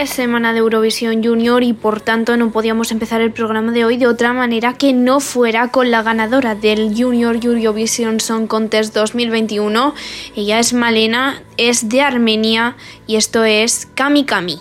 Es semana de Eurovisión Junior y por tanto no podíamos empezar el programa de hoy de otra manera que no fuera con la ganadora del Junior Eurovision Song Contest 2021. Ella es Malena, es de Armenia y esto es Kami Kami.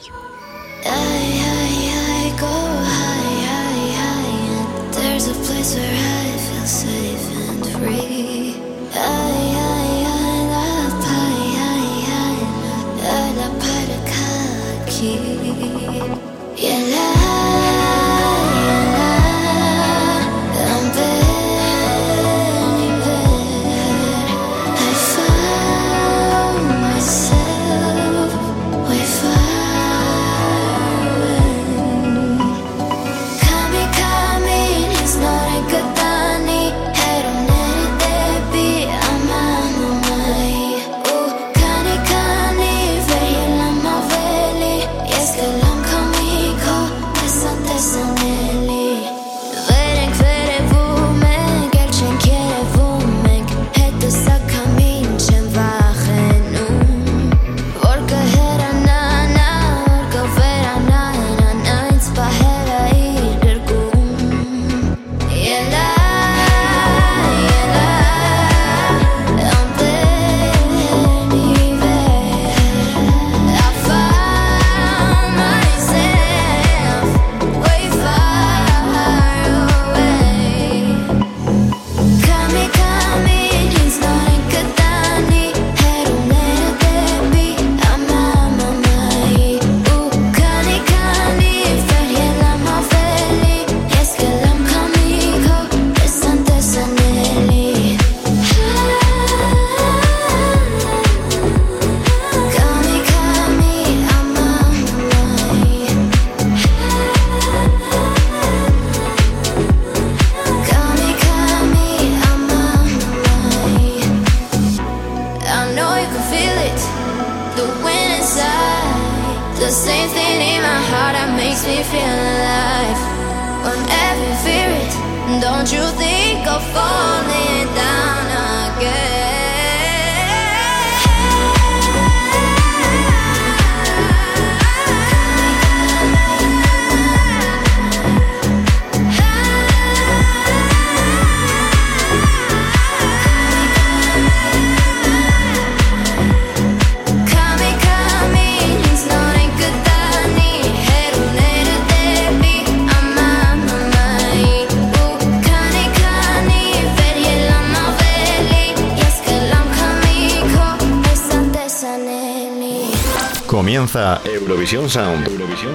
Eurovisión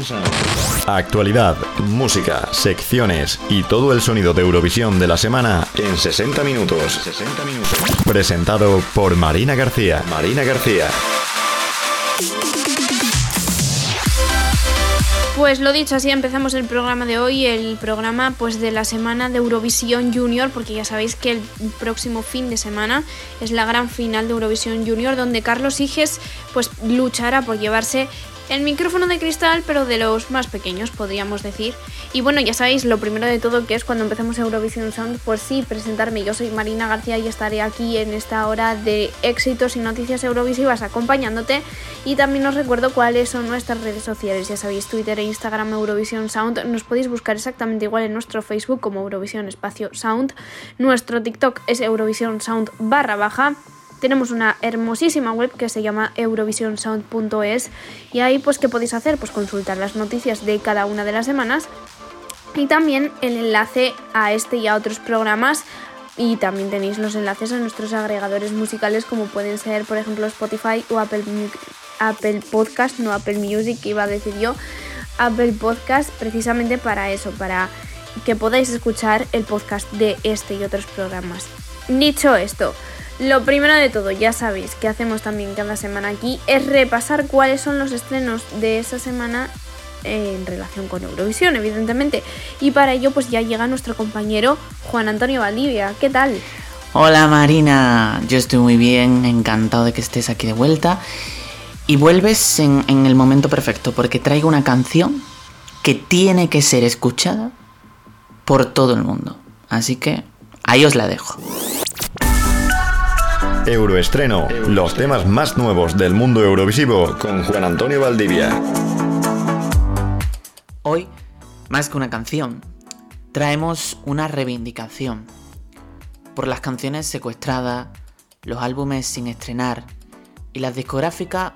Sound. Actualidad, música, secciones y todo el sonido de Eurovisión de la semana en 60 minutos. 60 minutos. Presentado por Marina García. Marina García. Pues lo dicho, así empezamos el programa de hoy, el programa pues de la semana de Eurovisión Junior, porque ya sabéis que el próximo fin de semana es la gran final de Eurovisión Junior, donde Carlos Higes pues luchará por llevarse el micrófono de cristal, pero de los más pequeños, podríamos decir. Y bueno, ya sabéis, lo primero de todo que es cuando empezamos Eurovision Sound, pues sí, presentarme. Yo soy Marina García y estaré aquí en esta hora de éxitos y noticias eurovisivas acompañándote. Y también os recuerdo cuáles son nuestras redes sociales. Ya sabéis, Twitter e Instagram Eurovision Sound. Nos podéis buscar exactamente igual en nuestro Facebook como Eurovisión Espacio Sound. Nuestro TikTok es Eurovisión Sound barra baja tenemos una hermosísima web que se llama eurovisionsound.es y ahí pues qué podéis hacer pues consultar las noticias de cada una de las semanas y también el enlace a este y a otros programas y también tenéis los enlaces a nuestros agregadores musicales como pueden ser por ejemplo Spotify o Apple, Apple Podcast, no Apple Music iba a decir yo, Apple Podcast precisamente para eso, para que podáis escuchar el podcast de este y otros programas. Dicho esto, lo primero de todo, ya sabéis que hacemos también cada semana aquí, es repasar cuáles son los estrenos de esa semana en relación con Eurovisión, evidentemente. Y para ello, pues ya llega nuestro compañero Juan Antonio Valdivia. ¿Qué tal? Hola Marina, yo estoy muy bien, encantado de que estés aquí de vuelta. Y vuelves en, en el momento perfecto, porque traigo una canción que tiene que ser escuchada por todo el mundo. Así que ahí os la dejo. Euroestreno, los temas más nuevos del mundo eurovisivo con Juan Antonio Valdivia. Hoy, más que una canción, traemos una reivindicación por las canciones secuestradas, los álbumes sin estrenar y las discográficas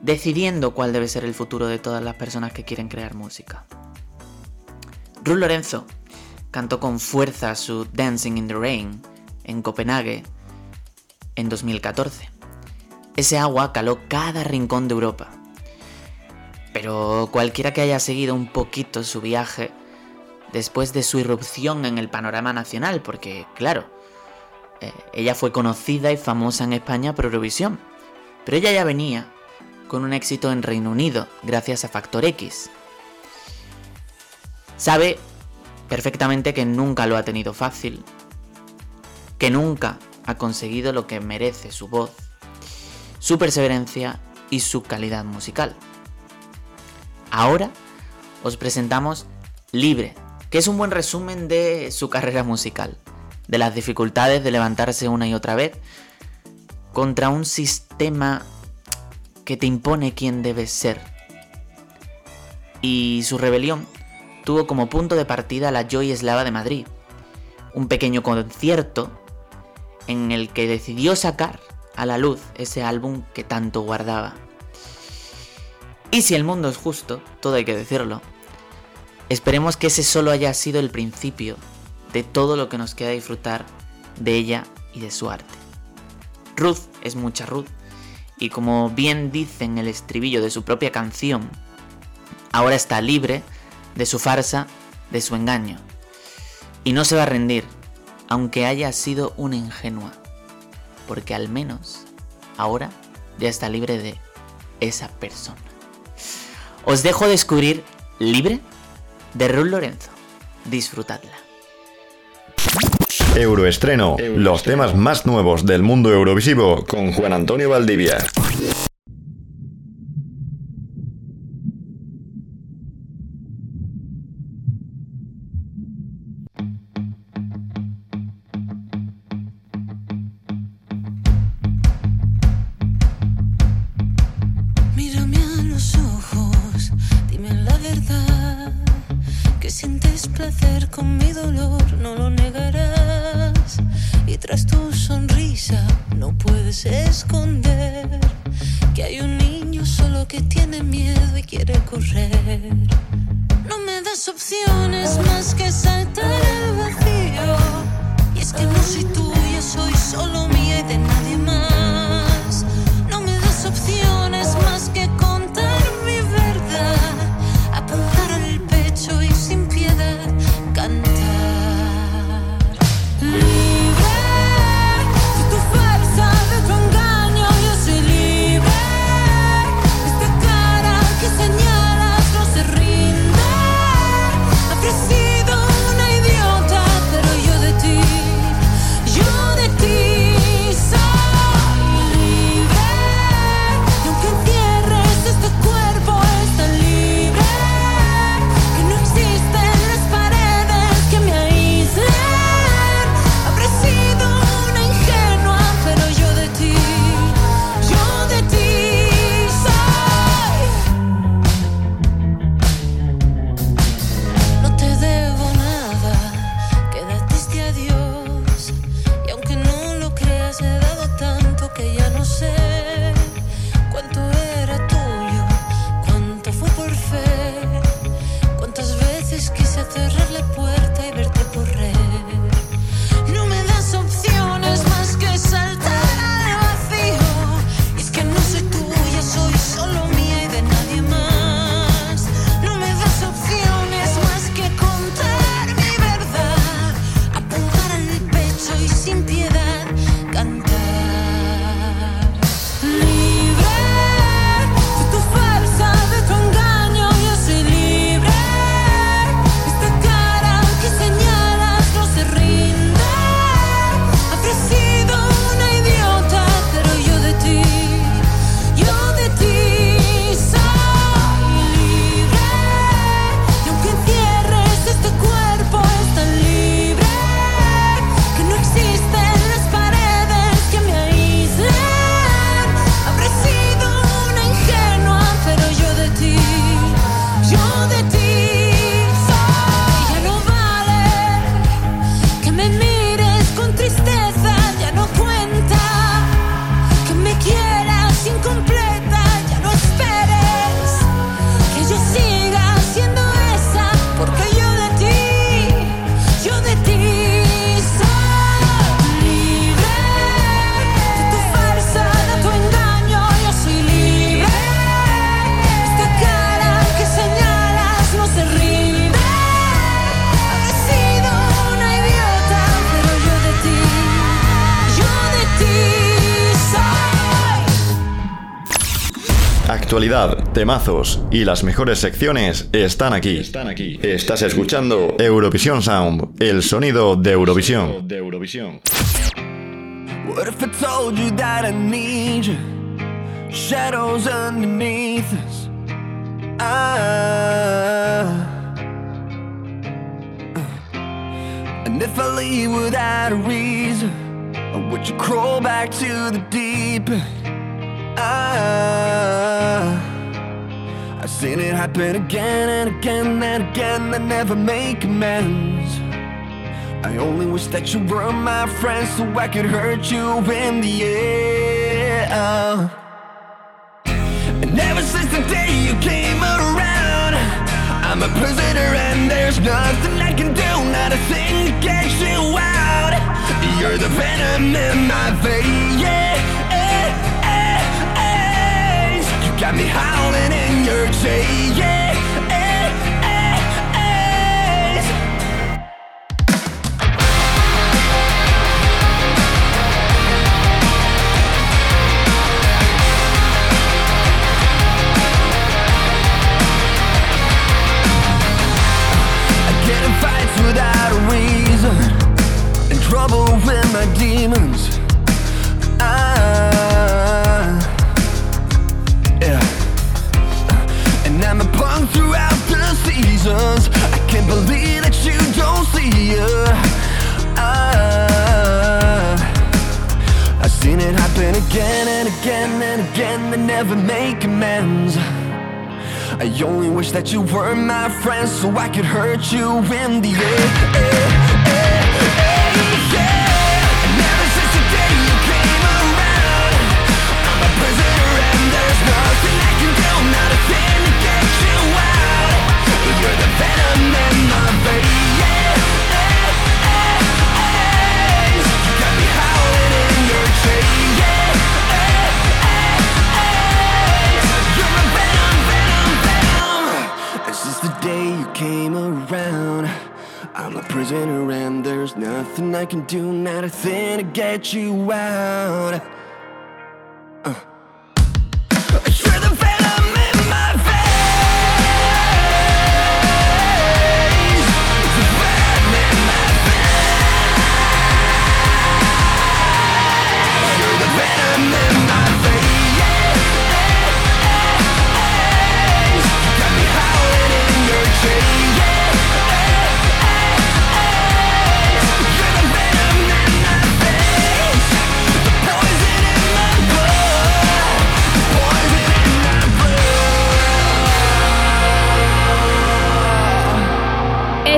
decidiendo cuál debe ser el futuro de todas las personas que quieren crear música. Ruth Lorenzo cantó con fuerza su Dancing in the Rain en Copenhague en 2014. Ese agua caló cada rincón de Europa. Pero cualquiera que haya seguido un poquito su viaje después de su irrupción en el panorama nacional, porque claro, eh, ella fue conocida y famosa en España por Eurovisión, pero ella ya venía con un éxito en Reino Unido gracias a Factor X. Sabe perfectamente que nunca lo ha tenido fácil, que nunca ha conseguido lo que merece su voz, su perseverancia y su calidad musical. Ahora os presentamos Libre, que es un buen resumen de su carrera musical, de las dificultades de levantarse una y otra vez contra un sistema que te impone quién debes ser. Y su rebelión tuvo como punto de partida la Joy Eslava de Madrid, un pequeño concierto en el que decidió sacar a la luz ese álbum que tanto guardaba. Y si el mundo es justo, todo hay que decirlo, esperemos que ese solo haya sido el principio de todo lo que nos queda disfrutar de ella y de su arte. Ruth es mucha Ruth, y como bien dice en el estribillo de su propia canción, ahora está libre de su farsa, de su engaño. Y no se va a rendir, aunque haya sido una ingenua, porque al menos ahora ya está libre de esa persona. Os dejo descubrir Libre de Ruth Lorenzo. Disfrutadla. Euroestreno, los temas más nuevos del mundo eurovisivo con Juan Antonio Valdivia. correr. Temazos y las mejores secciones están aquí. Están aquí. Estás escuchando Eurovisión Sound, el sonido de Eurovisión. De Eurovisión. What if I told you that I need you? Shadows underneath us. Ah. And if I leave without a reason, or would you crawl back to the deep? Ah, I've seen it happen again and again and again. I never make amends. I only wish that you were my friend so I could hurt you in the end. And ever since the day you came around, I'm a prisoner and there's nothing I can do, not a thing to get you out. You're the venom in my veins. You got me howling in your chain. without a reason trouble with my demons ah, can't believe that you don't see it ah, I've seen it happen again and again and again They never make amends. I only wish that you were my friend so I could hurt you in the air. I can do, not a thing to get you out.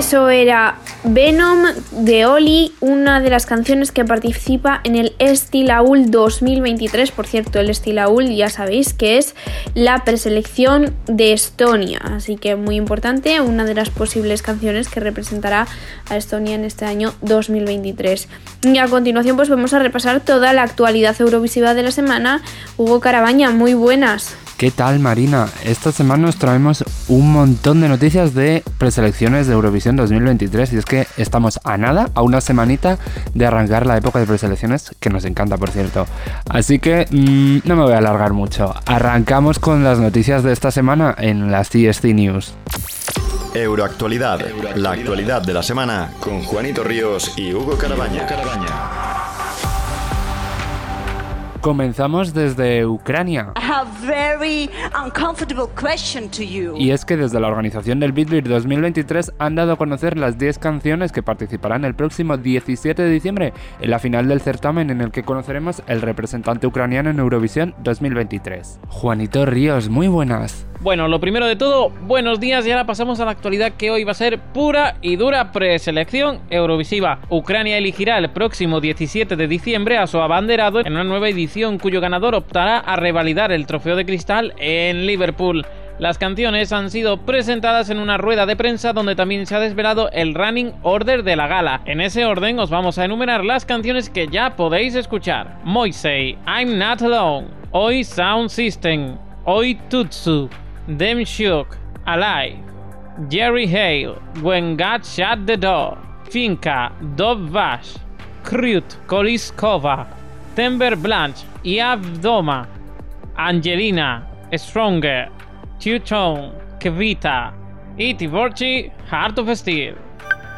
Eso era Venom de Oli, una de las canciones que participa en el Estilaul 2023. Por cierto, el Estilaul ya sabéis que es la preselección de Estonia, así que muy importante, una de las posibles canciones que representará a Estonia en este año 2023. Y a continuación pues vamos a repasar toda la actualidad eurovisiva de la semana. Hugo Carabaña, muy buenas. ¿Qué tal Marina? Esta semana nos traemos un montón de noticias de preselecciones de Eurovisión 2023 y es que estamos a nada, a una semanita de arrancar la época de preselecciones que nos encanta por cierto. Así que mm, no me voy a alargar mucho. Arrancamos con las noticias de esta semana en las CST News. Euroactualidad, la actualidad de la semana con Juanito Ríos y Hugo Carabaña. Comenzamos desde Ucrania. Y es que desde la organización del Beatbeat 2023 han dado a conocer las 10 canciones que participarán el próximo 17 de diciembre en la final del certamen en el que conoceremos el representante ucraniano en Eurovisión 2023. Juanito Ríos, muy buenas. Bueno, lo primero de todo, buenos días y ahora pasamos a la actualidad que hoy va a ser pura y dura preselección eurovisiva. Ucrania elegirá el próximo 17 de diciembre a su abanderado en una nueva edición cuyo ganador optará a revalidar el trofeo de cristal en Liverpool. Las canciones han sido presentadas en una rueda de prensa donde también se ha desvelado el running order de la gala. En ese orden os vamos a enumerar las canciones que ya podéis escuchar. Moisei, I'm Not Alone, Hoy Sound System, Oi Tutsu, Dem Shook, Alive, Jerry Hale, When God Shut the Door, Finca, Dov Vash, Krut, Koliskova, Tember Blanche, Iav Doma, Angelina, Stronger, Tone, Kevita y Tivorchi, Heart of Steel.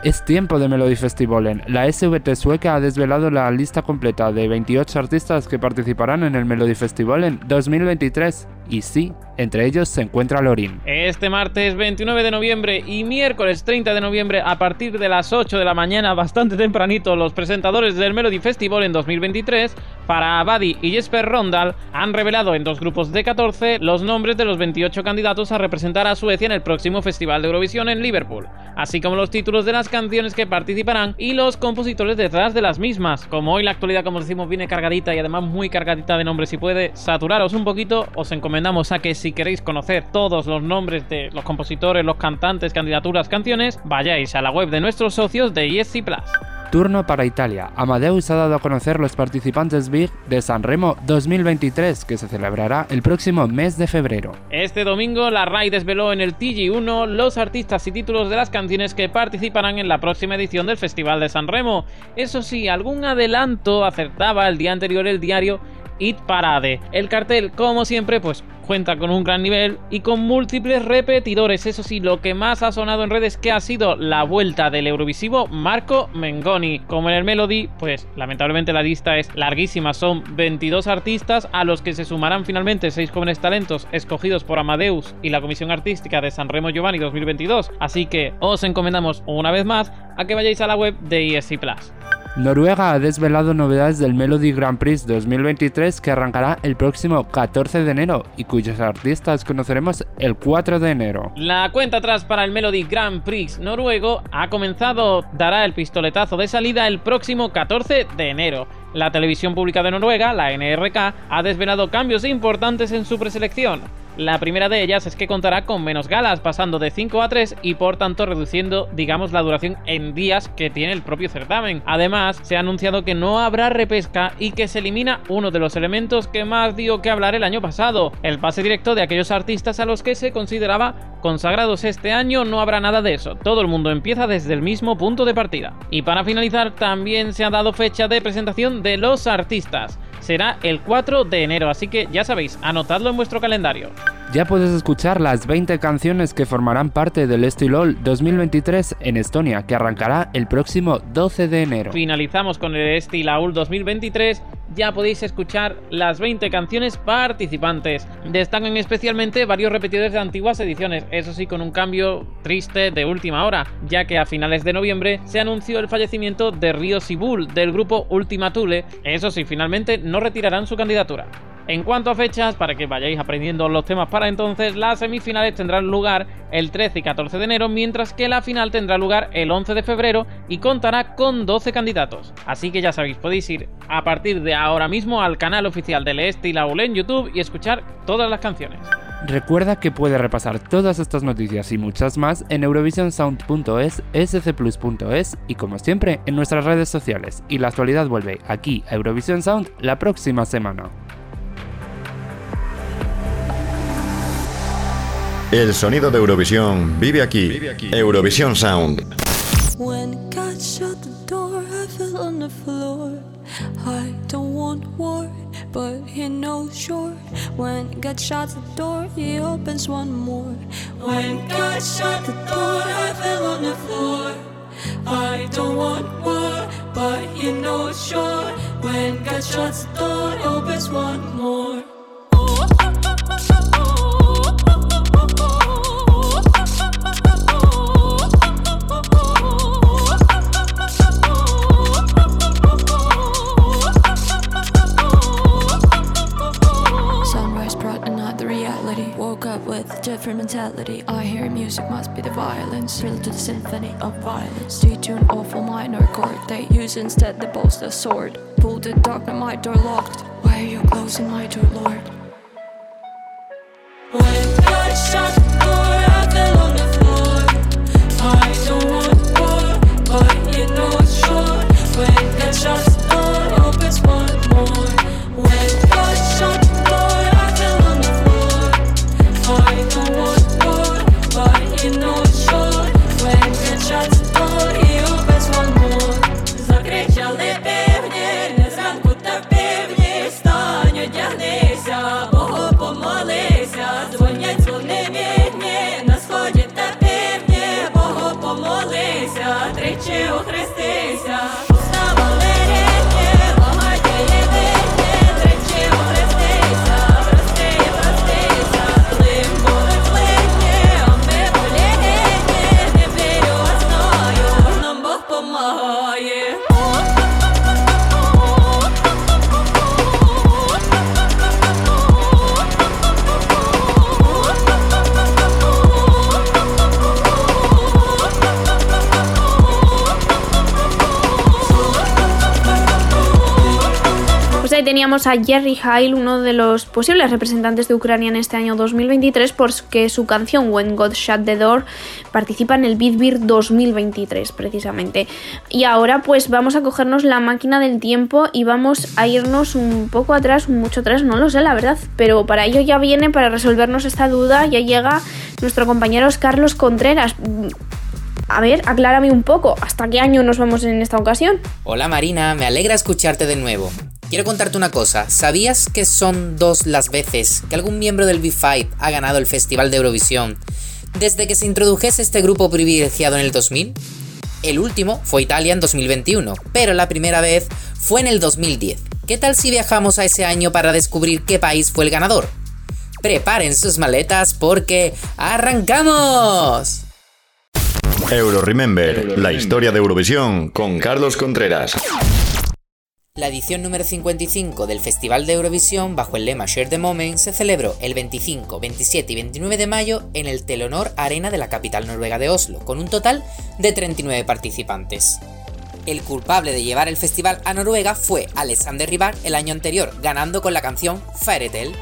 Es tiempo de Melody Festivalen. La SVT sueca ha desvelado la lista completa de 28 artistas que participarán en el Melody Festivalen 2023. Y sí, entre ellos se encuentra Lorin. Este martes 29 de noviembre y miércoles 30 de noviembre a partir de las 8 de la mañana, bastante tempranito, los presentadores del Melody Festival en 2023, para Abadi y Jesper Rondal, han revelado en dos grupos de 14 los nombres de los 28 candidatos a representar a Suecia en el próximo Festival de Eurovisión en Liverpool, así como los títulos de las canciones que participarán y los compositores detrás de las mismas. Como hoy la actualidad, como decimos, viene cargadita y además muy cargadita de nombres y puede saturaros un poquito, os encomendamos a que si si queréis conocer todos los nombres de los compositores, los cantantes, candidaturas, canciones, vayáis a la web de nuestros socios de ESC Plus. Turno para Italia. Amadeus ha dado a conocer los participantes Big de Sanremo 2023, que se celebrará el próximo mes de febrero. Este domingo, la RAI desveló en el TG1 los artistas y títulos de las canciones que participarán en la próxima edición del Festival de Sanremo. Eso sí, algún adelanto acertaba el día anterior el diario It Parade. El cartel, como siempre, pues cuenta con un gran nivel y con múltiples repetidores. Eso sí, lo que más ha sonado en redes que ha sido la vuelta del Eurovisivo Marco Mengoni. Como en el Melody, pues lamentablemente la lista es larguísima. Son 22 artistas a los que se sumarán finalmente 6 jóvenes talentos escogidos por Amadeus y la Comisión Artística de Sanremo Giovanni 2022. Así que os encomendamos una vez más a que vayáis a la web de ESC Plus. Noruega ha desvelado novedades del Melody Grand Prix 2023 que arrancará el próximo 14 de enero y cuyos artistas conoceremos el 4 de enero. La cuenta atrás para el Melody Grand Prix noruego ha comenzado, dará el pistoletazo de salida el próximo 14 de enero. La televisión pública de Noruega, la NRK, ha desvelado cambios importantes en su preselección. La primera de ellas es que contará con menos galas, pasando de 5 a 3 y por tanto reduciendo, digamos, la duración en días que tiene el propio certamen. Además, se ha anunciado que no habrá repesca y que se elimina uno de los elementos que más dio que hablar el año pasado, el pase directo de aquellos artistas a los que se consideraba consagrados este año no habrá nada de eso, todo el mundo empieza desde el mismo punto de partida. Y para finalizar, también se ha dado fecha de presentación de los artistas será el 4 de enero, así que ya sabéis, anotadlo en vuestro calendario. Ya puedes escuchar las 20 canciones que formarán parte del Estilol 2023 en Estonia, que arrancará el próximo 12 de enero. Finalizamos con el Estilaul 2023 ya podéis escuchar las 20 canciones participantes. Destacan especialmente varios repetidores de antiguas ediciones, eso sí con un cambio triste de última hora, ya que a finales de noviembre se anunció el fallecimiento de Río Sibul del grupo Ultima Thule, eso sí, finalmente no retirarán su candidatura. En cuanto a fechas, para que vayáis aprendiendo los temas para entonces, las semifinales tendrán lugar el 13 y 14 de enero, mientras que la final tendrá lugar el 11 de febrero y contará con 12 candidatos. Así que ya sabéis, podéis ir a partir de ahora mismo al canal oficial del Este y la UL en YouTube y escuchar todas las canciones. Recuerda que puedes repasar todas estas noticias y muchas más en eurovisionsound.es, scplus.es y como siempre en nuestras redes sociales. Y la actualidad vuelve aquí a Eurovision Sound la próxima semana. El sonido de Eurovisión vive aquí. Eurovisión Sound. When God shut the door, I fell on the floor. I don't want war, but he knows sure. When God shuts the door, he opens one more. When God shut the door, I fell on the floor. I don't want war, but he knows sure. When God shuts the door, opens one more. Different mentality. I hear music must be the violence, thrilled to the symphony of violence. Detune awful minor chord, they use instead the bolster sword. Pull the dark, my door locked. Why are you closing my door, Lord? When God shut teníamos a Jerry Heil, uno de los posibles representantes de Ucrania en este año 2023, porque su canción When God Shut the Door participa en el Beat Beer 2023, precisamente. Y ahora, pues vamos a cogernos la máquina del tiempo y vamos a irnos un poco atrás, mucho atrás, no lo sé, la verdad. Pero para ello ya viene, para resolvernos esta duda, ya llega nuestro compañero Carlos Contreras. A ver, aclárame un poco, ¿hasta qué año nos vamos en esta ocasión? Hola Marina, me alegra escucharte de nuevo. Quiero contarte una cosa, ¿sabías que son dos las veces que algún miembro del B5 ha ganado el Festival de Eurovisión desde que se introdujese este grupo privilegiado en el 2000? El último fue Italia en 2021, pero la primera vez fue en el 2010. ¿Qué tal si viajamos a ese año para descubrir qué país fue el ganador? Preparen sus maletas porque ¡arrancamos! Euro Remember, la historia de Eurovisión con Carlos Contreras. La edición número 55 del Festival de Eurovisión, bajo el lema Share the Moment, se celebró el 25, 27 y 29 de mayo en el Telonor Arena de la capital noruega de Oslo, con un total de 39 participantes. El culpable de llevar el festival a Noruega fue Alexander Rybak el año anterior, ganando con la canción Fairytale.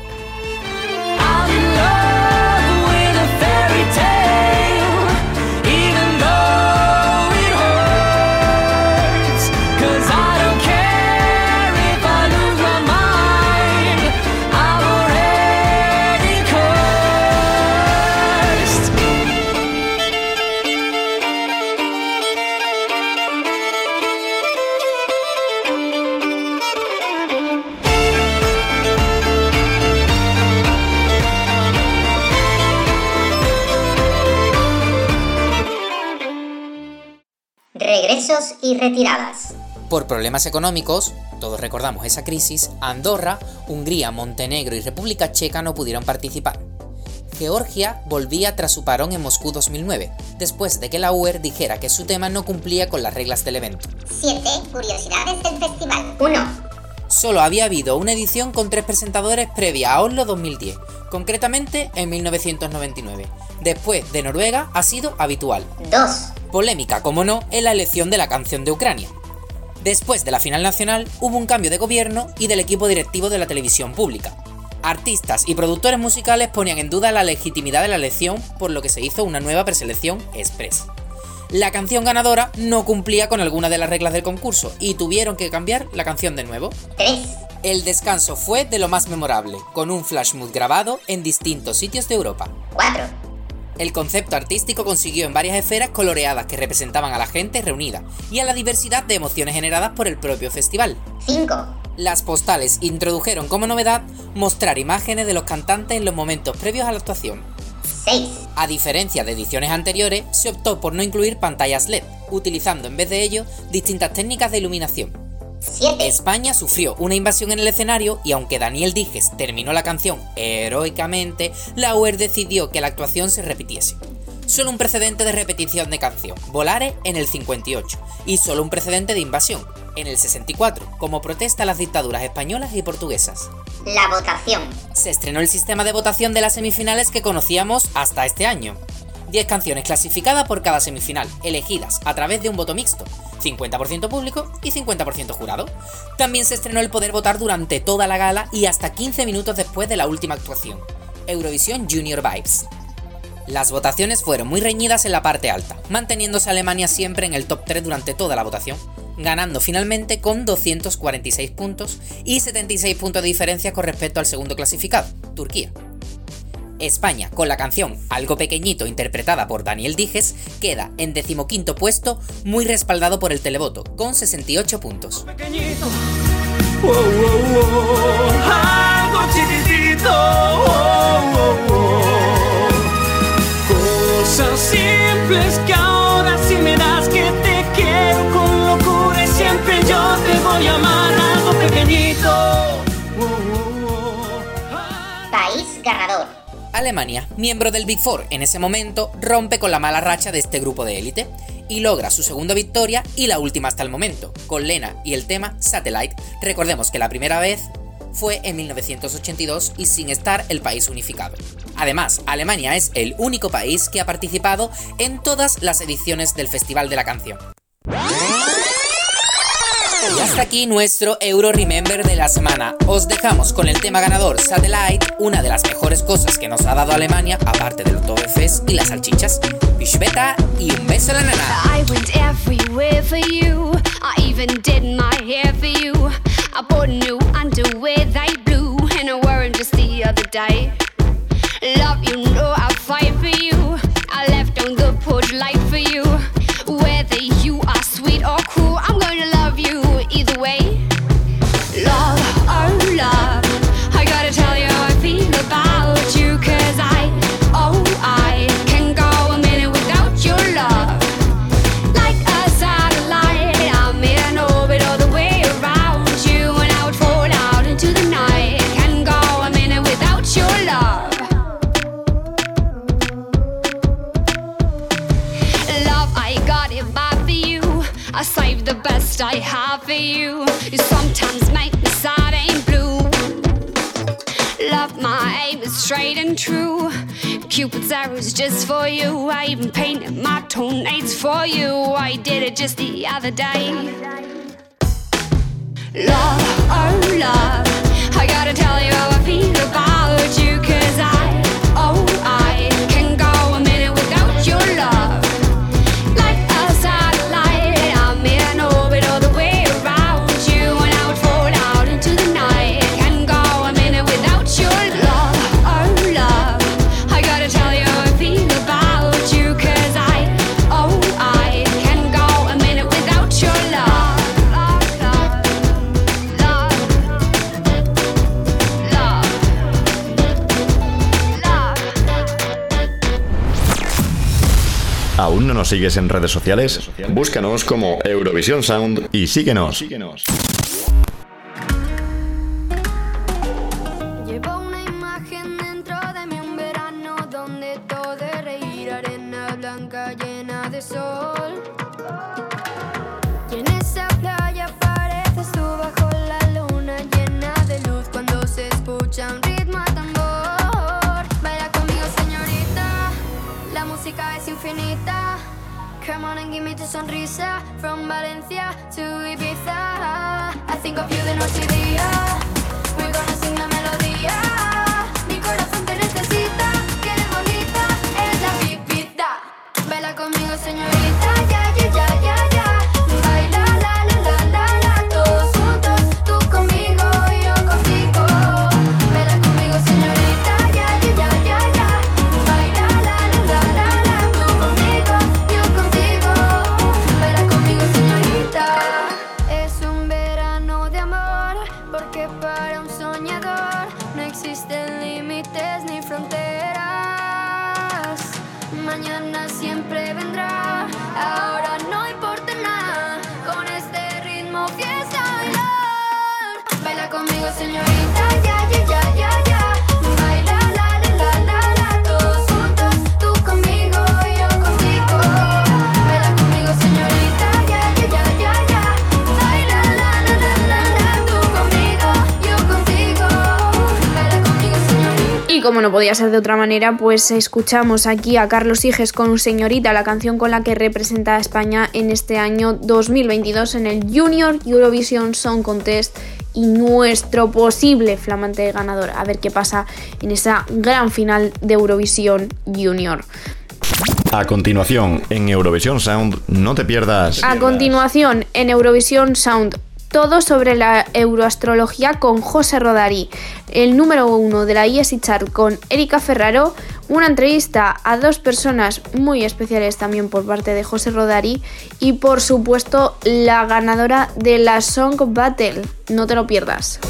Regresos y retiradas. Por problemas económicos, todos recordamos esa crisis, Andorra, Hungría, Montenegro y República Checa no pudieron participar. Georgia volvía tras su parón en Moscú 2009, después de que la UER dijera que su tema no cumplía con las reglas del evento. 7. Curiosidades del festival. 1. Solo había habido una edición con tres presentadores previa a Oslo 2010, concretamente en 1999. Después de Noruega ha sido habitual. 2. Polémica, como no, en la elección de la canción de Ucrania. Después de la final nacional hubo un cambio de gobierno y del equipo directivo de la televisión pública. Artistas y productores musicales ponían en duda la legitimidad de la elección, por lo que se hizo una nueva preselección express. La canción ganadora no cumplía con alguna de las reglas del concurso y tuvieron que cambiar la canción de nuevo. 3. El descanso fue de lo más memorable, con un flash mood grabado en distintos sitios de Europa. 4. El concepto artístico consiguió en varias esferas coloreadas que representaban a la gente reunida y a la diversidad de emociones generadas por el propio festival. 5. Las postales introdujeron como novedad mostrar imágenes de los cantantes en los momentos previos a la actuación. 6. A diferencia de ediciones anteriores, se optó por no incluir pantallas LED, utilizando en vez de ello distintas técnicas de iluminación. 7. España sufrió una invasión en el escenario y aunque Daniel Dijes terminó la canción heroicamente, la UER decidió que la actuación se repitiese. Solo un precedente de repetición de canción, Volare en el 58, y solo un precedente de invasión, en el 64, como protesta a las dictaduras españolas y portuguesas. La votación. Se estrenó el sistema de votación de las semifinales que conocíamos hasta este año. 10 canciones clasificadas por cada semifinal, elegidas a través de un voto mixto, 50% público y 50% jurado. También se estrenó el poder votar durante toda la gala y hasta 15 minutos después de la última actuación. Eurovisión Junior Vibes. Las votaciones fueron muy reñidas en la parte alta, manteniéndose Alemania siempre en el top 3 durante toda la votación, ganando finalmente con 246 puntos y 76 puntos de diferencia con respecto al segundo clasificado, Turquía. España, con la canción Algo Pequeñito interpretada por Daniel Dijes, queda en decimoquinto puesto, muy respaldado por el televoto, con 68 puntos. pequeñito. Algo chiquitito. Cosas simples que ahora si me das que te quiero con locura y siempre yo te voy a amar. Algo pequeñito. Alemania, miembro del Big Four en ese momento, rompe con la mala racha de este grupo de élite y logra su segunda victoria y la última hasta el momento, con Lena y el tema Satellite. Recordemos que la primera vez fue en 1982 y sin estar el país unificado. Además, Alemania es el único país que ha participado en todas las ediciones del Festival de la Canción. Y hasta aquí nuestro Euro Remember de la semana. Os dejamos con el tema ganador Satellite, una de las mejores cosas que nos ha dado Alemania, aparte del Oktoberfest y las salchichas. Bishbeta y un beso a la nana. I went everywhere for you. I even did my hair for you. I bought new underwear they blue, and I wore 'em just the other day. Love, you Have for you. You sometimes make me sad and blue. Love, my aim is straight and true. Cupid's arrows just for you. I even painted my toenails for you. I did it just the other day. Love, oh love, I gotta tell you how I feel about you. Cause I, oh nos sigues en redes sociales? Búscanos como Eurovisión Sound y síguenos. Podía ser de otra manera, pues escuchamos aquí a Carlos Higes con Señorita, la canción con la que representa a España en este año 2022 en el Junior Eurovision Song Contest y nuestro posible flamante ganador. A ver qué pasa en esa gran final de Eurovisión Junior. A continuación, en Eurovisión Sound, no te pierdas. A continuación, en Eurovisión Sound, todo sobre la euroastrología con José Rodari, el número uno de la ESI Chart con Erika Ferraro, una entrevista a dos personas muy especiales también por parte de José Rodari y por supuesto la ganadora de la Song Battle. No te lo pierdas.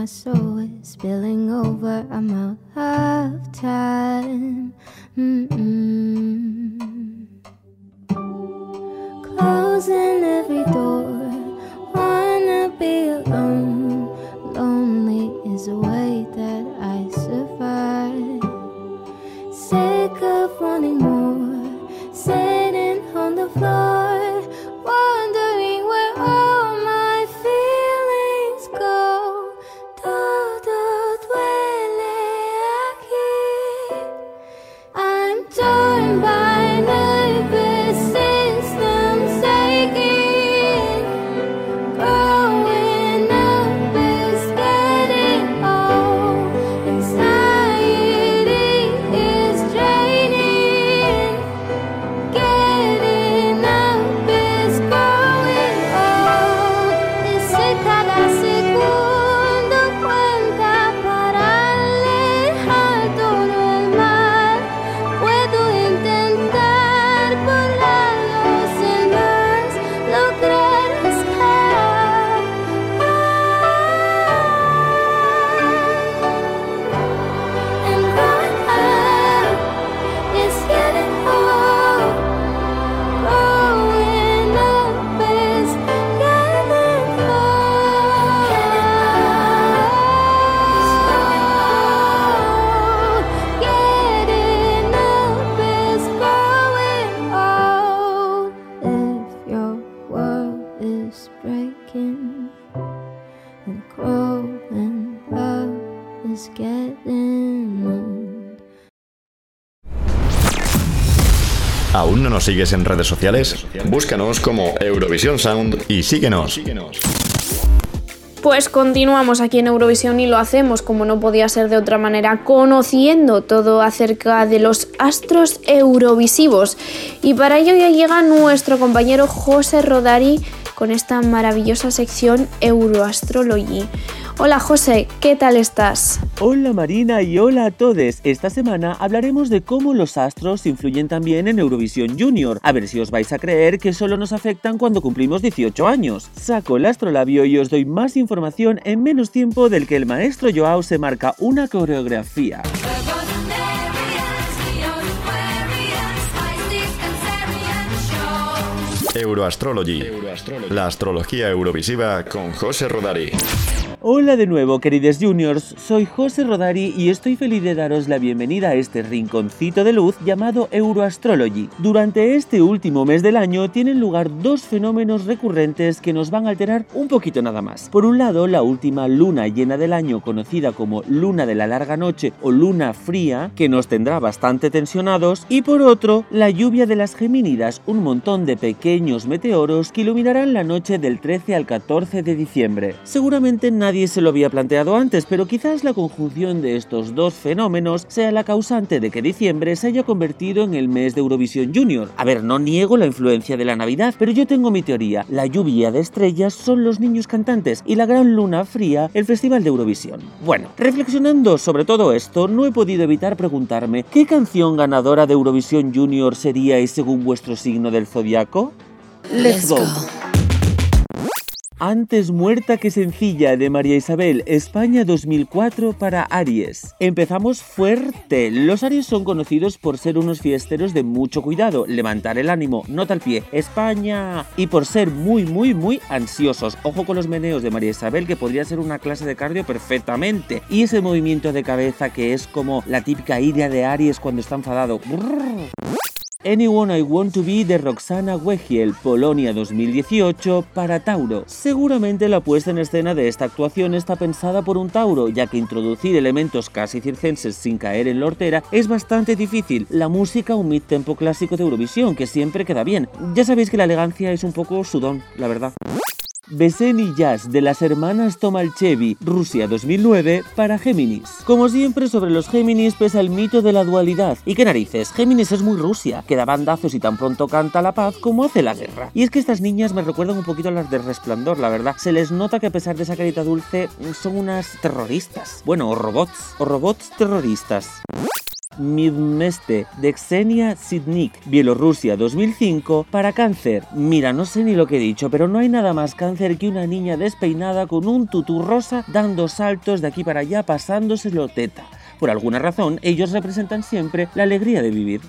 My soul ¿Aún no nos sigues en redes sociales? Búscanos como Eurovisión Sound y síguenos. Pues continuamos aquí en Eurovisión y lo hacemos, como no podía ser de otra manera, conociendo todo acerca de los astros eurovisivos. Y para ello ya llega nuestro compañero José Rodari con esta maravillosa sección Euroastrology. Hola José, ¿qué tal estás? Hola Marina y hola a todos. Esta semana hablaremos de cómo los astros influyen también en Eurovisión Junior. A ver si os vais a creer que solo nos afectan cuando cumplimos 18 años. Saco el astrolabio y os doy más información en menos tiempo del que el maestro Joao se marca una coreografía. Euroastrology. La astrología eurovisiva con José Rodari. Hola de nuevo, queridos juniors, soy José Rodari y estoy feliz de daros la bienvenida a este rinconcito de luz llamado Euroastrology. Durante este último mes del año tienen lugar dos fenómenos recurrentes que nos van a alterar un poquito nada más. Por un lado, la última luna llena del año conocida como luna de la larga noche o luna fría, que nos tendrá bastante tensionados, y por otro, la lluvia de las Gemínidas, un montón de pequeños meteoros que iluminarán la noche del 13 al 14 de diciembre. Seguramente nadie se lo había planteado antes, pero quizás la conjunción de estos dos fenómenos sea la causante de que diciembre se haya convertido en el mes de Eurovisión Junior. A ver, no niego la influencia de la Navidad, pero yo tengo mi teoría. La lluvia de estrellas son los niños cantantes y la gran luna fría el Festival de Eurovisión. Bueno, reflexionando sobre todo esto, no he podido evitar preguntarme ¿qué canción ganadora de Eurovisión Junior seríais según vuestro signo del zodiaco? Let's go. Antes muerta que sencilla de María Isabel, España 2004 para Aries. Empezamos fuerte. Los Aries son conocidos por ser unos fiesteros de mucho cuidado, levantar el ánimo, nota al pie, España. Y por ser muy, muy, muy ansiosos. Ojo con los meneos de María Isabel, que podría ser una clase de cardio perfectamente. Y ese movimiento de cabeza que es como la típica idea de Aries cuando está enfadado. Brrr. Anyone I Want to Be de Roxana Wegiel, Polonia 2018 para Tauro. Seguramente la puesta en escena de esta actuación está pensada por un Tauro, ya que introducir elementos casi circenses sin caer en la hortera es bastante difícil. La música un mid-tempo clásico de Eurovisión, que siempre queda bien. Ya sabéis que la elegancia es un poco sudón, la verdad. Beseni Jazz de las hermanas Tomalchevi, Rusia 2009, para Géminis. Como siempre, sobre los Géminis pesa el mito de la dualidad. ¿Y qué narices? Géminis es muy Rusia, que da bandazos y tan pronto canta la paz como hace la guerra. Y es que estas niñas me recuerdan un poquito a las de Resplandor, la verdad. Se les nota que a pesar de esa carita dulce, son unas terroristas. Bueno, o robots, o robots terroristas. Midmeste de Xenia Sidnik, Bielorrusia 2005, para cáncer. Mira, no sé ni lo que he dicho, pero no hay nada más cáncer que una niña despeinada con un tutú rosa dando saltos de aquí para allá pasándoselo teta. Por alguna razón, ellos representan siempre la alegría de vivir.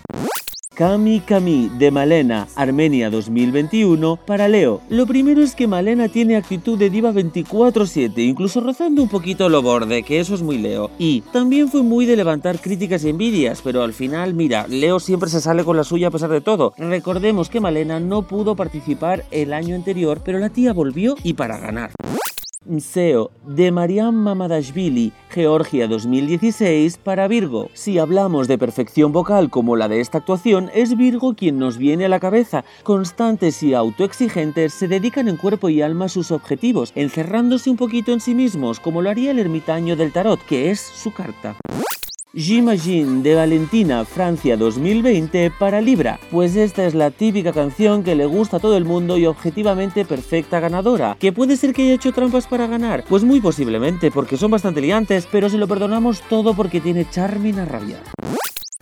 Kami Kami de Malena, Armenia 2021, para Leo. Lo primero es que Malena tiene actitud de diva 24/7, incluso rozando un poquito lo borde, que eso es muy Leo. Y también fue muy de levantar críticas y envidias, pero al final, mira, Leo siempre se sale con la suya a pesar de todo. Recordemos que Malena no pudo participar el año anterior, pero la tía volvió y para ganar. Mseo de Mariam Mamadashvili, Georgia 2016 para Virgo. Si hablamos de perfección vocal como la de esta actuación, es Virgo quien nos viene a la cabeza. Constantes y autoexigentes se dedican en cuerpo y alma a sus objetivos, encerrándose un poquito en sí mismos, como lo haría el ermitaño del tarot, que es su carta. J'imagine de Valentina, Francia 2020 para Libra. Pues esta es la típica canción que le gusta a todo el mundo y objetivamente perfecta ganadora. ¿Que puede ser que haya hecho trampas para ganar? Pues muy posiblemente, porque son bastante liantes, pero se lo perdonamos todo porque tiene charming a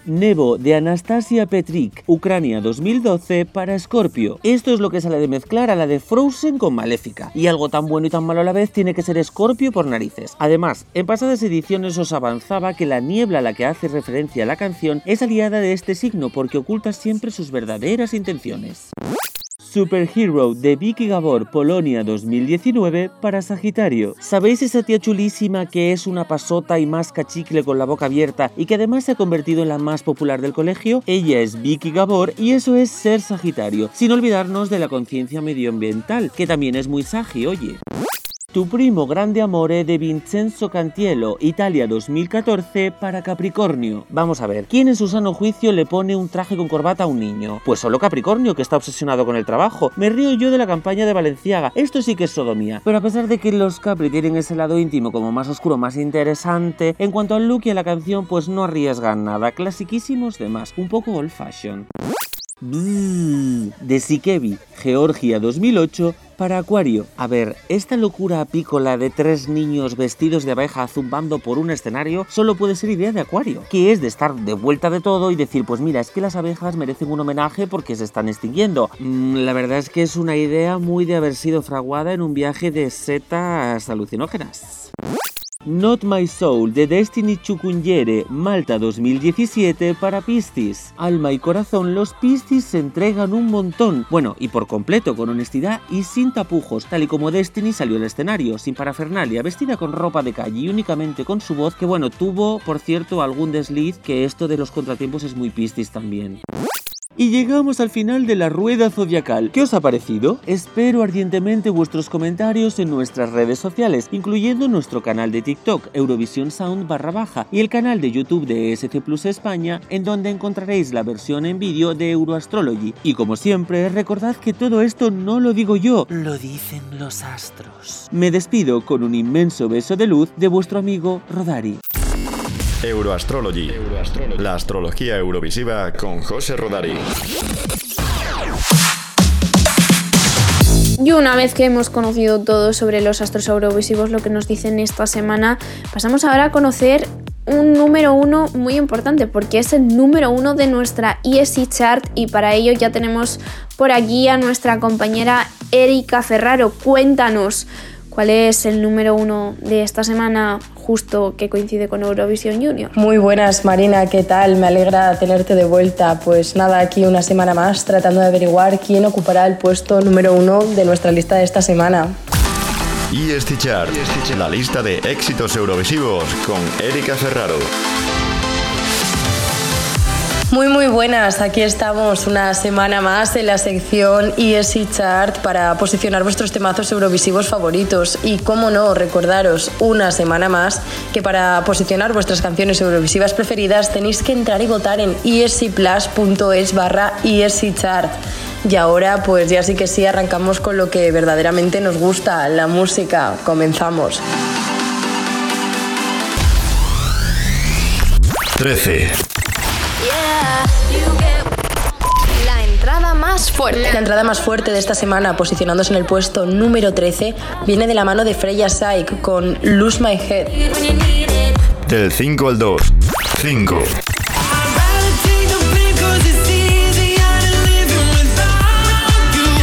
Nevo de Anastasia Petrik, Ucrania 2012 para Scorpio. Esto es lo que sale de mezclar a la de Frozen con Maléfica. Y algo tan bueno y tan malo a la vez tiene que ser Scorpio por narices. Además, en pasadas ediciones os avanzaba que la niebla a la que hace referencia la canción es aliada de este signo porque oculta siempre sus verdaderas intenciones. Superhero de Vicky Gabor, Polonia 2019 para Sagitario. ¿Sabéis esa tía chulísima que es una pasota y más cachicle con la boca abierta y que además se ha convertido en la más popular del colegio? Ella es Vicky Gabor y eso es ser Sagitario, sin olvidarnos de la conciencia medioambiental, que también es muy sagi, oye. Tu primo grande amore de Vincenzo Cantielo, Italia 2014 para Capricornio. Vamos a ver, ¿quién en su sano juicio le pone un traje con corbata a un niño? Pues solo Capricornio, que está obsesionado con el trabajo. Me río yo de la campaña de Valenciaga. Esto sí que es sodomía. Pero a pesar de que los Capri tienen ese lado íntimo como más oscuro, más interesante, en cuanto al look y a la canción, pues no arriesgan nada. Clasiquísimos de más. Un poco old fashion. Bzzz, de Sikevi, Georgia 2008 para Acuario. A ver, esta locura apícola de tres niños vestidos de abeja zumbando por un escenario solo puede ser idea de Acuario, que es de estar de vuelta de todo y decir, pues mira, es que las abejas merecen un homenaje porque se están extinguiendo. Mm, la verdad es que es una idea muy de haber sido fraguada en un viaje de setas alucinógenas. Not My Soul de Destiny Chukunyere, Malta 2017 para Piscis. Alma y corazón, los Piscis se entregan un montón. Bueno, y por completo, con honestidad y sin tapujos, tal y como Destiny salió al escenario, sin parafernalia, vestida con ropa de calle y únicamente con su voz, que bueno, tuvo, por cierto, algún desliz, que esto de los contratiempos es muy Piscis también. Y llegamos al final de la rueda zodiacal. ¿Qué os ha parecido? Espero ardientemente vuestros comentarios en nuestras redes sociales, incluyendo nuestro canal de TikTok, Eurovisión Sound baja, y el canal de YouTube de ESC Plus España, en donde encontraréis la versión en vídeo de Euroastrology. Y como siempre, recordad que todo esto no lo digo yo, Lo dicen los astros. me despido con un inmenso beso de luz de vuestro amigo Rodari. Euroastrology. La astrología eurovisiva con José Rodari. Y una vez que hemos conocido todo sobre los astros eurovisivos, lo que nos dicen esta semana, pasamos ahora a conocer un número uno muy importante porque es el número uno de nuestra ESC chart y para ello ya tenemos por aquí a nuestra compañera Erika Ferraro. Cuéntanos cuál es el número uno de esta semana justo que coincide con Eurovisión Junior. Muy buenas Marina, ¿qué tal? Me alegra tenerte de vuelta. Pues nada, aquí una semana más tratando de averiguar quién ocupará el puesto número uno de nuestra lista de esta semana. EST Chart, la lista de éxitos eurovisivos con Erika Ferraro. Muy muy buenas, aquí estamos una semana más en la sección ESC Chart para posicionar vuestros temazos eurovisivos favoritos y cómo no recordaros una semana más que para posicionar vuestras canciones eurovisivas preferidas tenéis que entrar y votar en escplus.es barra ESC Chart. Y ahora pues ya sí que sí arrancamos con lo que verdaderamente nos gusta, la música. Comenzamos. 13. La entrada más fuerte. La entrada más fuerte de esta semana, posicionándose en el puesto número 13, viene de la mano de Freya Saik con Lose My Head. Del 5 al 2. 5.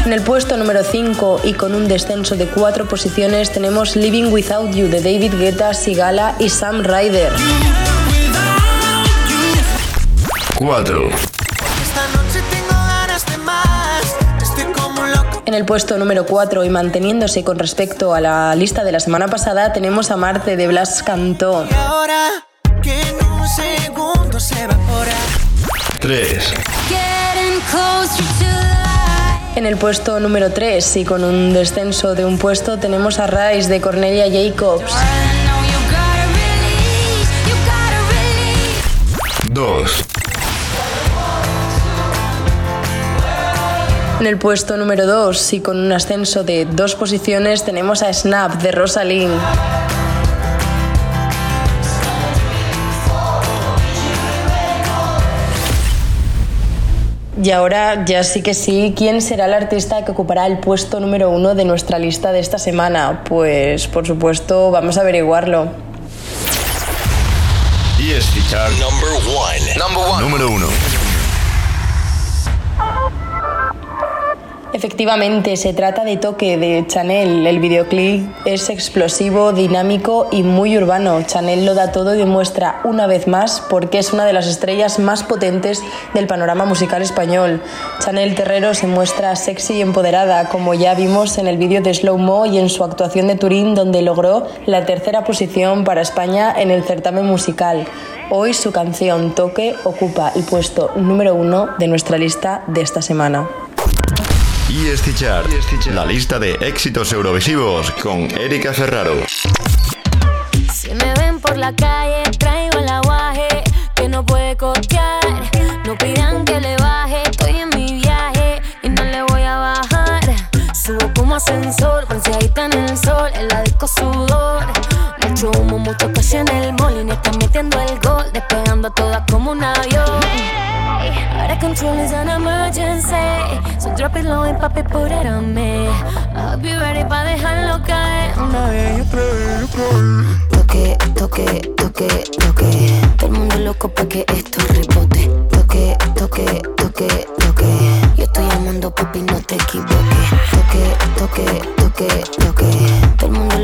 En el puesto número 5 y con un descenso de 4 posiciones tenemos Living Without You de David Guetta, Sigala y Sam Ryder. 4. En el puesto número 4 y manteniéndose con respecto a la lista de la semana pasada tenemos a Marte de Blas Cantó. Ahora que en un segundo se evapora. 3. En el puesto número 3 y con un descenso de un puesto tenemos a Rise de Cornelia Jacobs. 2. En el puesto número 2 y con un ascenso de dos posiciones tenemos a Snap de Rosalind. Y ahora ya sí que sí, ¿quién será el artista que ocupará el puesto número uno de nuestra lista de esta semana? Pues por supuesto vamos a averiguarlo. Chart. Number 1. Número 1. Efectivamente, se trata de Toque de Chanel. El videoclip es explosivo, dinámico y muy urbano. Chanel lo da todo y demuestra una vez más por qué es una de las estrellas más potentes del panorama musical español. Chanel Terrero se muestra sexy y empoderada, como ya vimos en el vídeo de Slow Mo y en su actuación de Turín, donde logró la tercera posición para España en el certamen musical. Hoy su canción Toque ocupa el puesto número uno de nuestra lista de esta semana. ESC Chart, la lista de éxitos eurovisivos con Erika Ferraro. Si me ven por la calle, traigo el aguaje que no puede costear. No pidan que le baje, estoy en mi viaje y no le voy a bajar. Subo como ascensor, bronceadita en el sol, en la disco sudor. Mucho humo, mucho cash en el mall y ni está metiendo el gol, despegando a todas como un avión. Out of control is an emergency. So drop it low and papi, put it on me. I'll be ready pa' dejarlo caer. Una vez y otra vez y otra vez. Toque, toque, toque, toque. Todo el mundo loco pa' que esto rebote. Toque, toque, toque, toque. Yo estoy llamando papi, no te equivoques. Toque, toque, toque, toque.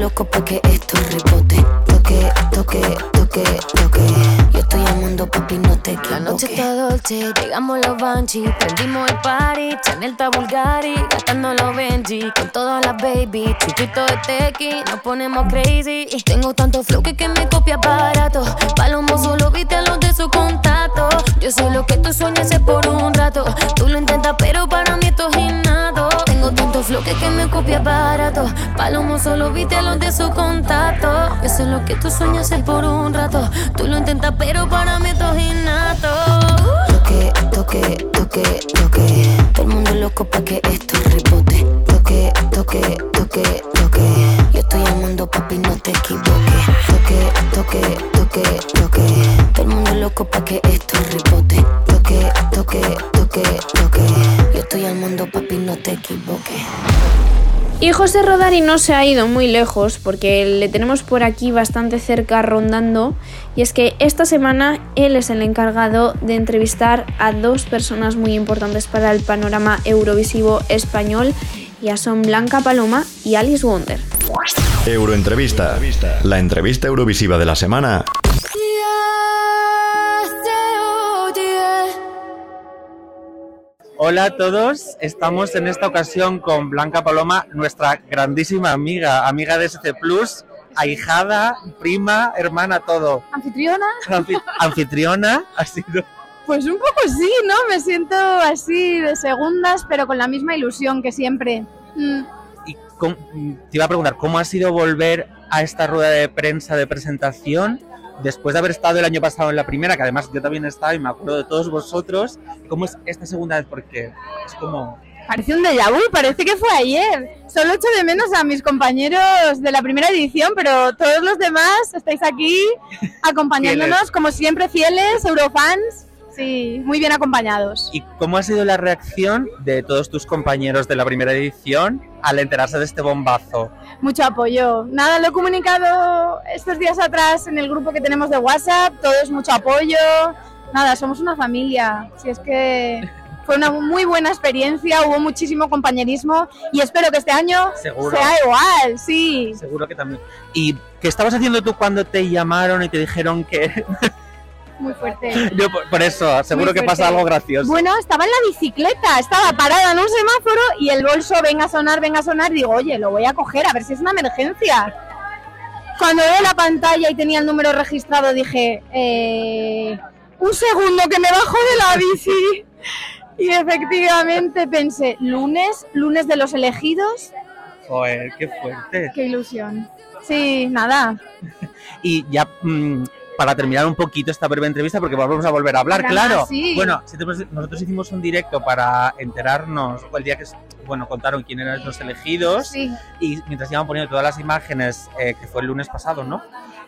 Loco pa' que esto rebote. Toque, toque, toque, toque. Yo estoy llamando papi, no te equivoques. La noche está dolce, llegamos los Banshee, prendimos el party, Chanel está Bulgari, gastando los Benji, con todas las baby, chupito de tequi, nos ponemos crazy. Y tengo tanto flow que, que me copia barato, Palomo solo viste a los de su contacto. Yo sé lo que tú sueñas por un rato, tú lo intentas pero para mí esto es innato. Tanto flow que, me copia barato, Palomo solo viste a los de su contacto. Yo sé lo que tú sueñas es por un rato, tú lo intentas pero para mí esto es innato. Toque, toque, toque, toque. Todo el mundo loco pa' que esto rebote. Toque, toque, toque, toque. Yo estoy llamando papi, no te equivoques. Toque, toque, toque, toque. Todo el mundo loco pa' que esto rebote. Toque, toque, toque, toque. Estoy llamando papi, no te equivoques. Y José Rodari no se ha ido muy lejos porque le tenemos por aquí bastante cerca rondando y es que esta semana él es el encargado de entrevistar a dos personas muy importantes para el panorama eurovisivo español, ya son Blanca Paloma y Alice Wonder. Euroentrevista, la entrevista eurovisiva de la semana Hola a todos, estamos en esta ocasión con Blanca Paloma, nuestra grandísima amiga, amiga de SC Plus, ahijada, prima, hermana, todo. ¿Anfitriona? Anfi- anfitriona, ha sido. Pues un poco sí, ¿no? Me siento así de segundas, pero con la misma ilusión que siempre. Mm. Y te iba a preguntar, ¿cómo ha sido volver a esta rueda de prensa de presentación después de haber estado el año pasado en la primera, que además yo también he estado y me acuerdo de todos vosotros? ¿Cómo es esta segunda vez? Porque es como. Parece un déjà vu, parece que fue ayer. Solo echo de menos a mis compañeros de la primera edición, pero todos los demás estáis aquí acompañándonos, como siempre, fieles, eurofans. Sí, muy bien acompañados. ¿Y cómo ha sido la reacción de todos tus compañeros de la primera edición al enterarse de este bombazo? Mucho apoyo. Nada, lo he comunicado estos días atrás en el grupo que tenemos de WhatsApp, todos mucho apoyo. Nada, somos una familia. Si es que fue una muy buena experiencia, hubo muchísimo compañerismo y espero que este año Seguro. sea igual, sí. Seguro que también. ¿Y qué estabas haciendo tú cuando te llamaron y te dijeron que... Muy fuerte. Yo, por, por eso, seguro que pasa algo gracioso. Bueno, estaba en la bicicleta, estaba parada en un semáforo y el bolso venga a sonar, venga a sonar. Digo, oye, lo voy a coger a ver si es una emergencia. Cuando veo la pantalla y tenía el número registrado, dije, eh, un segundo que me bajo de la bici. Y efectivamente pensé, lunes, lunes de los elegidos, Joder, qué fuerte. qué ilusión. Sí, nada. Y ya mm, para terminar un poquito esta breve entrevista, porque vamos a volver a hablar, claro. sí. Bueno, si te parece, nosotros hicimos un directo para enterarnos, el día que bueno, contaron quién eran los elegidos, Sí. y mientras iban poniendo todas las imágenes, eh, que fue el lunes pasado, ¿no?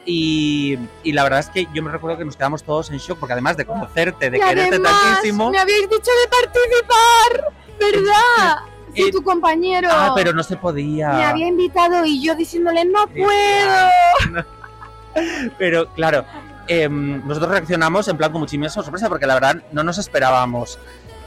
Y, y la verdad es que yo me recuerdo que nos quedamos todos en shock, porque además de conocerte, de y quererte además, tantísimo... me habéis dicho de participar, ¿verdad? Sí, Eh, tu compañero. Ah, pero no se podía. Me había invitado y yo diciéndole, no puedo. Pero claro, em, nosotros reaccionamos en plan con muchísima sorpresa porque la verdad no nos esperábamos.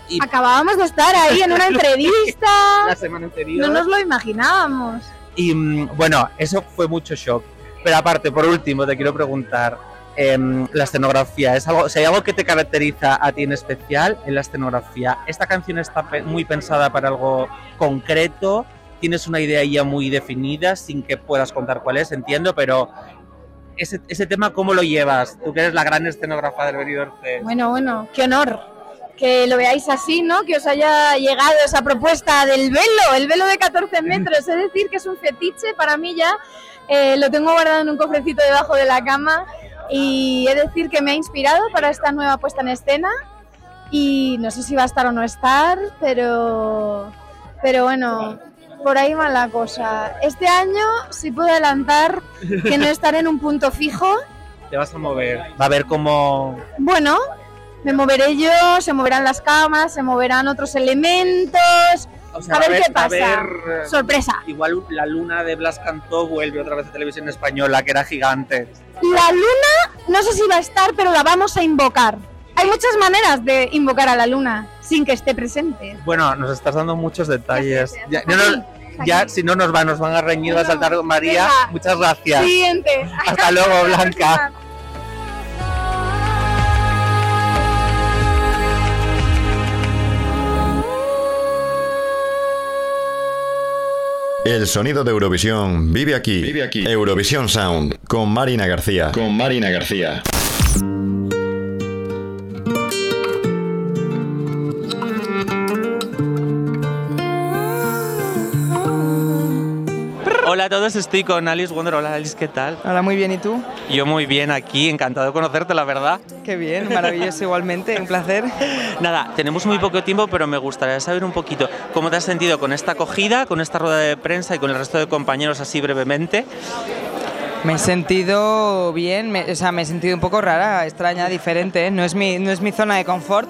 Y Acabábamos de estar ahí en una entrevista. la semana anterior. No nos lo imaginábamos. Y mm, bueno, eso fue mucho shock. Pero aparte, por último, te quiero preguntar, em, la escenografía, ¿es algo, si hay algo que te caracteriza a ti en especial en la escenografía, ¿esta canción está pe- muy pensada para algo concreto? ¿Tienes una idea ya muy definida sin que puedas contar cuál es? Entiendo, pero ese, ese tema, ¿cómo lo llevas? Tú que eres la gran escenógrafa del Benidorm. Bueno, bueno, qué honor. que lo veáis así, ¿no? Que os haya llegado esa propuesta del velo, el velo de 14 metros. Es decir, que es un fetiche para mí ya. Eh, lo tengo guardado en un cofrecito debajo de la cama y de decir que me ha inspirado para esta nueva puesta en escena y no sé si va a estar o no estar, pero, pero bueno, por ahí va la cosa. Este año sí puedo adelantar que no estaré en un punto fijo. Te vas a mover. Va a haber como... Bueno, me moveré yo, se moverán las camas, se moverán otros elementos. o sea, a ver qué pasa. Sorpresa. Igual la luna de Blas Cantó vuelve otra vez a televisión española, que era gigante. La luna, no sé si va a estar, pero la vamos a invocar. Hay muchas maneras de invocar a la luna sin que esté presente. Bueno, nos estás dando muchos detalles. Ya, no nos- ya, si no nos van, nos van a reñir, va a saltar María. Venga. Muchas gracias. Siguiente. Hasta luego, Blanca. El sonido de Eurovisión vive aquí. Vive aquí. Eurovisión Sound con Marina García. Con Marina García. Hola a todos, estoy con Alice Wonder. Hola Alice, ¿qué tal? Hola, muy bien, ¿y tú? Yo muy bien aquí, encantado de conocerte, la verdad. Qué bien, maravilloso igualmente, un placer. Nada, tenemos muy poco tiempo, pero me gustaría saber un poquito cómo te has sentido con esta acogida, con esta rueda de prensa y con el resto de compañeros así brevemente. Me he sentido bien, me- o sea, me he sentido un poco rara, extraña, diferente. ¿eh? No es mi, no es mi zona de confort,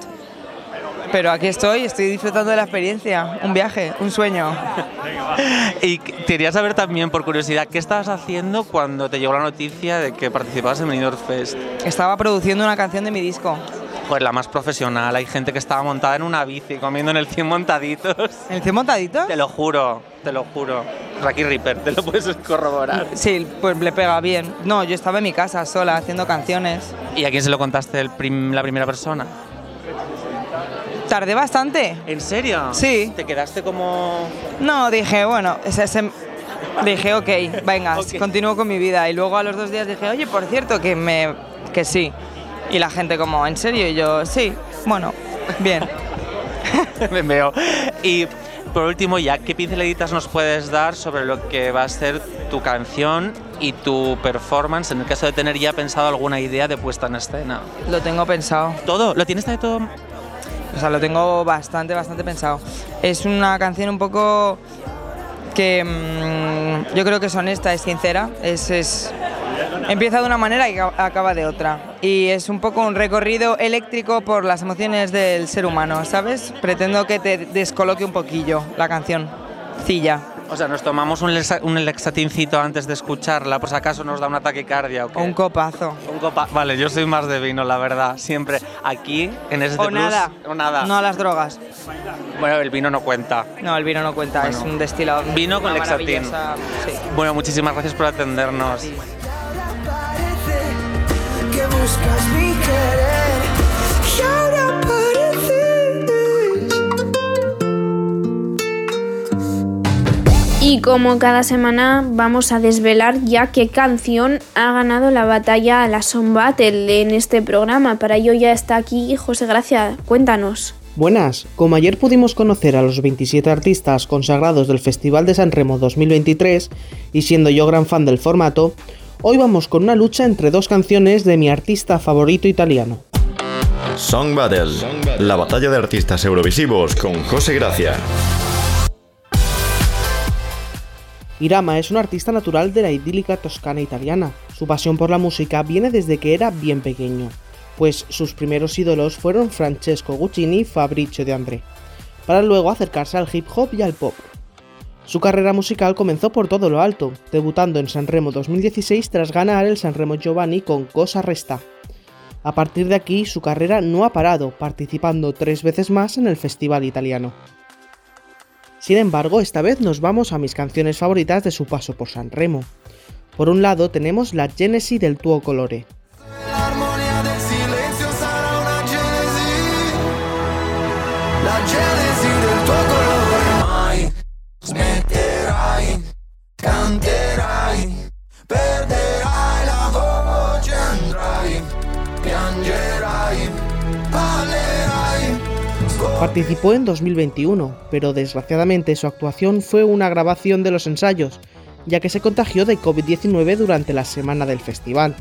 pero aquí estoy, estoy disfrutando de la experiencia. Un viaje, un sueño. Y quería saber también, por curiosidad, ¿qué estabas haciendo cuando te llegó la noticia de que participabas en Benidorm Fest? Estaba produciendo una canción de mi disco. Pues la más profesional, hay gente que estaba montada en una bici, comiendo en el 100 montaditos. ¿En el 100 montaditos? Te lo juro, te lo juro. Rocky Ripper, te lo puedes corroborar. Sí, pues le pega bien. No, yo estaba en mi casa sola haciendo canciones. ¿Y a quién se lo contaste el prim- la primera persona? Tardé bastante. ¿En serio? Sí. ¿Te quedaste como...? No, dije, bueno, ese, ese- dije, ok, venga, continúo con mi vida. Y luego a los dos días dije, oye, por cierto, que, me, que sí. Y la gente como, ¿en serio? Y yo, sí, bueno, bien. Me veo. Y por último, ya, ¿qué pinceladitas nos puedes dar sobre lo que va a ser tu canción y tu performance en el caso de tener ya pensado alguna idea de puesta en escena? Lo tengo pensado. ¿Todo? ¿Lo tienes de todo? O sea, lo tengo bastante, bastante pensado. Es una canción un poco que mm, yo creo que es honesta, es sincera. Es, empieza de una manera y acaba de otra. Y es un poco un recorrido eléctrico por las emociones del ser humano, ¿sabes? Pretendo que te descoloque un poquillo la canción. Cilla. O sea, nos tomamos un, lexa- un lexatincito antes de escucharla, por si acaso nos da una taquicardia o qué? Un copazo. Un copa- Vale, yo soy más de vino, la verdad. Siempre aquí, en este O plus, nada. O nada. No a las drogas. Bueno, el vino no cuenta. No, el vino no cuenta, es un destilado. Vino con sí. Bueno, muchísimas gracias por atendernos. que Y como cada semana vamos a desvelar ya qué canción ha ganado la batalla a la Song Battle en este programa. Para ello ya está aquí José Gracia. Cuéntanos. Buenas, como ayer pudimos conocer a los 27 artistas consagrados del Festival de San Remo 2023 y siendo yo gran fan del formato, hoy vamos con una lucha entre dos canciones de mi artista favorito italiano. Song Battle, la batalla de artistas eurovisivos con José Gracia. Irama es un artista natural de la idílica Toscana italiana. Su pasión por la música viene desde que era bien pequeño, pues sus primeros ídolos fueron Francesco Guccini y Fabrizio De André, para luego acercarse al hip hop y al pop. Su carrera musical comenzó por todo lo alto, debutando en Sanremo 2016 tras ganar el Sanremo Giovanni con Cosa Resta. A partir de aquí su carrera no ha parado, participando tres veces más en el festival italiano. Sin embargo, esta vez nos vamos a mis canciones favoritas de su paso por San Remo. Por un lado tenemos la Genesi del tuo colore. del silenzio Participó en 2021, pero desgraciadamente su actuación fue una grabación de los ensayos, ya que se contagió de COVID-19 durante la semana del festival.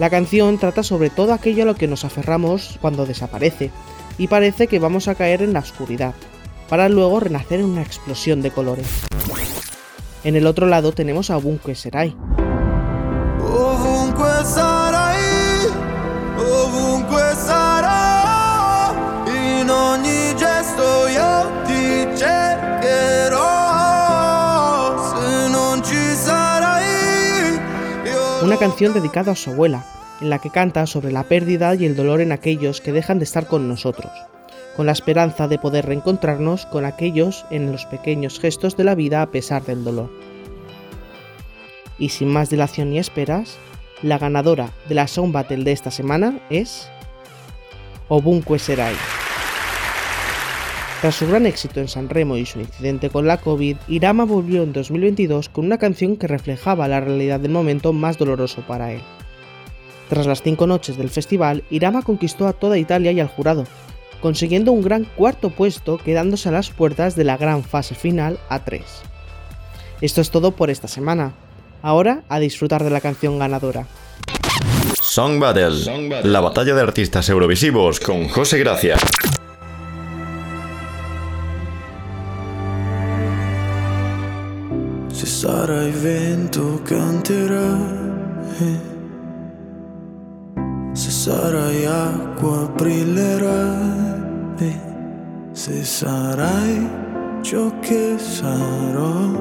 La canción trata sobre todo aquello a lo que nos aferramos cuando desaparece, y parece que vamos a caer en la oscuridad, para luego renacer en una explosión de colores. En el otro lado tenemos a Bunque Serai, una canción dedicada a su abuela, en la que canta sobre la pérdida y el dolor en aquellos que dejan de estar con nosotros, con la esperanza de poder reencontrarnos con aquellos en los pequeños gestos de la vida a pesar del dolor. Y sin más dilación ni esperas, la ganadora de la Sound Battle de esta semana es Obunque Serai. Tras su gran éxito en San Remo y su incidente con la COVID, Irama volvió en 2022 con una canción que reflejaba la realidad del momento más doloroso para él. Tras las cinco noches del festival, Irama conquistó a toda Italia y al jurado, consiguiendo un gran cuarto puesto quedándose a las puertas de la gran fase final a 3. Esto es todo por esta semana. Ahora a disfrutar de la canción ganadora. Song Battle, la batalla de artistas eurovisivos con José Gracia. Sarai vento canterai, se sarai acqua brillerai, se sarai ciò che sarò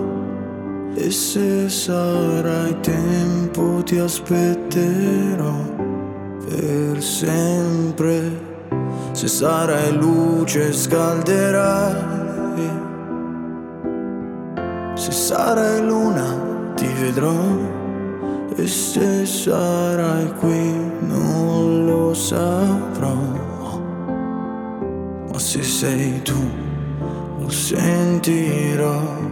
e se sarai tempo ti aspetterò per sempre, se sarai luce scalderai. Se sarai luna ti vedrò e se sarai qui non lo saprò. Ma se sei tu lo sentirò.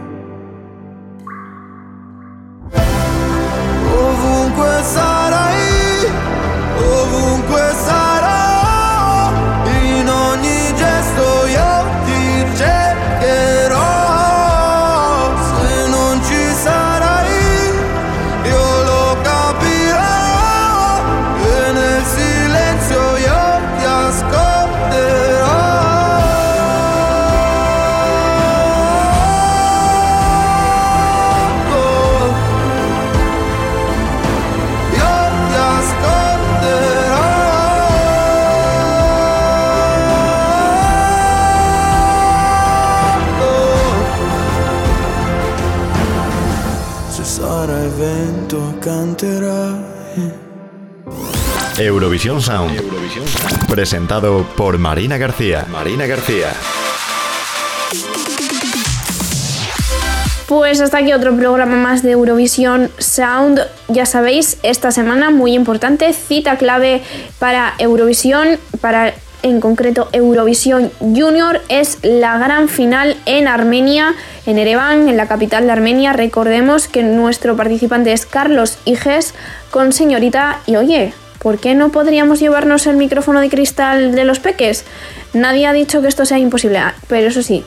Eurovisión Sound. Presentado por Marina García. Marina García. Pues hasta aquí otro programa más de Eurovisión Sound. Ya sabéis, esta semana muy importante, cita clave para Eurovisión, para en concreto Eurovisión Junior, es la gran final en Armenia, en Ereván, en la capital de Armenia. Recordemos que nuestro participante es Carlos Iges con señorita y oye, ¿por qué no podríamos llevarnos el micrófono de cristal de los peques? Nadie ha dicho que esto sea imposible, Ah, pero eso sí,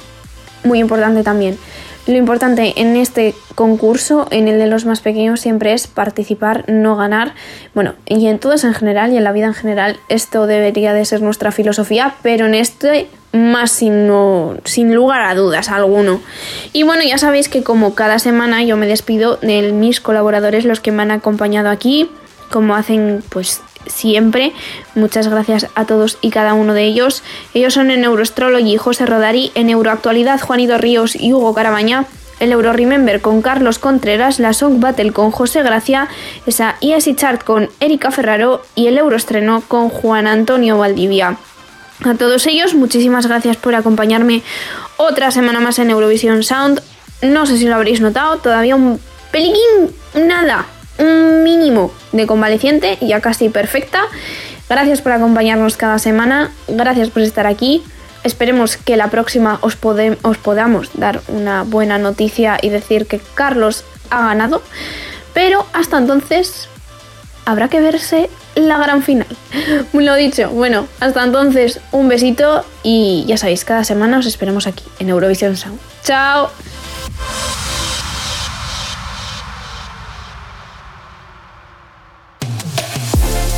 muy importante también. Lo importante en este concurso, en el de los más pequeños, siempre es participar, no ganar. Bueno, y en todos en general y en la vida en general, esto debería de ser nuestra filosofía, pero en este más sin, sin lugar a dudas alguno. Y bueno, ya sabéis que como cada semana yo me despido de mis colaboradores, los que me han acompañado aquí, como hacen pues siempre. Muchas gracias a todos y cada uno de ellos. Ellos son en Euroastrology José Rodari, en Euroactualidad Juanito Ríos y Hugo Carabaña. El Euro Remember con Carlos Contreras, la Song Battle con José Gracia, esa ESI Chart con Erika Ferraro y el Euroestreno con Juan Antonio Valdivia. A todos ellos, muchísimas gracias por acompañarme otra semana más en Eurovisión Sound. No sé si lo habréis notado, todavía un peliquín, nada, un mínimo de convaleciente, ya casi perfecta. Gracias por acompañarnos cada semana, gracias por estar aquí. Esperemos que la próxima os, os podamos dar una buena noticia y decir que Carlos ha ganado. Pero hasta entonces, habrá que verse la gran final. Lo dicho, bueno, hasta entonces un besito y ya sabéis, cada semana os esperamos aquí en Eurovisión Sound. ¡Chao!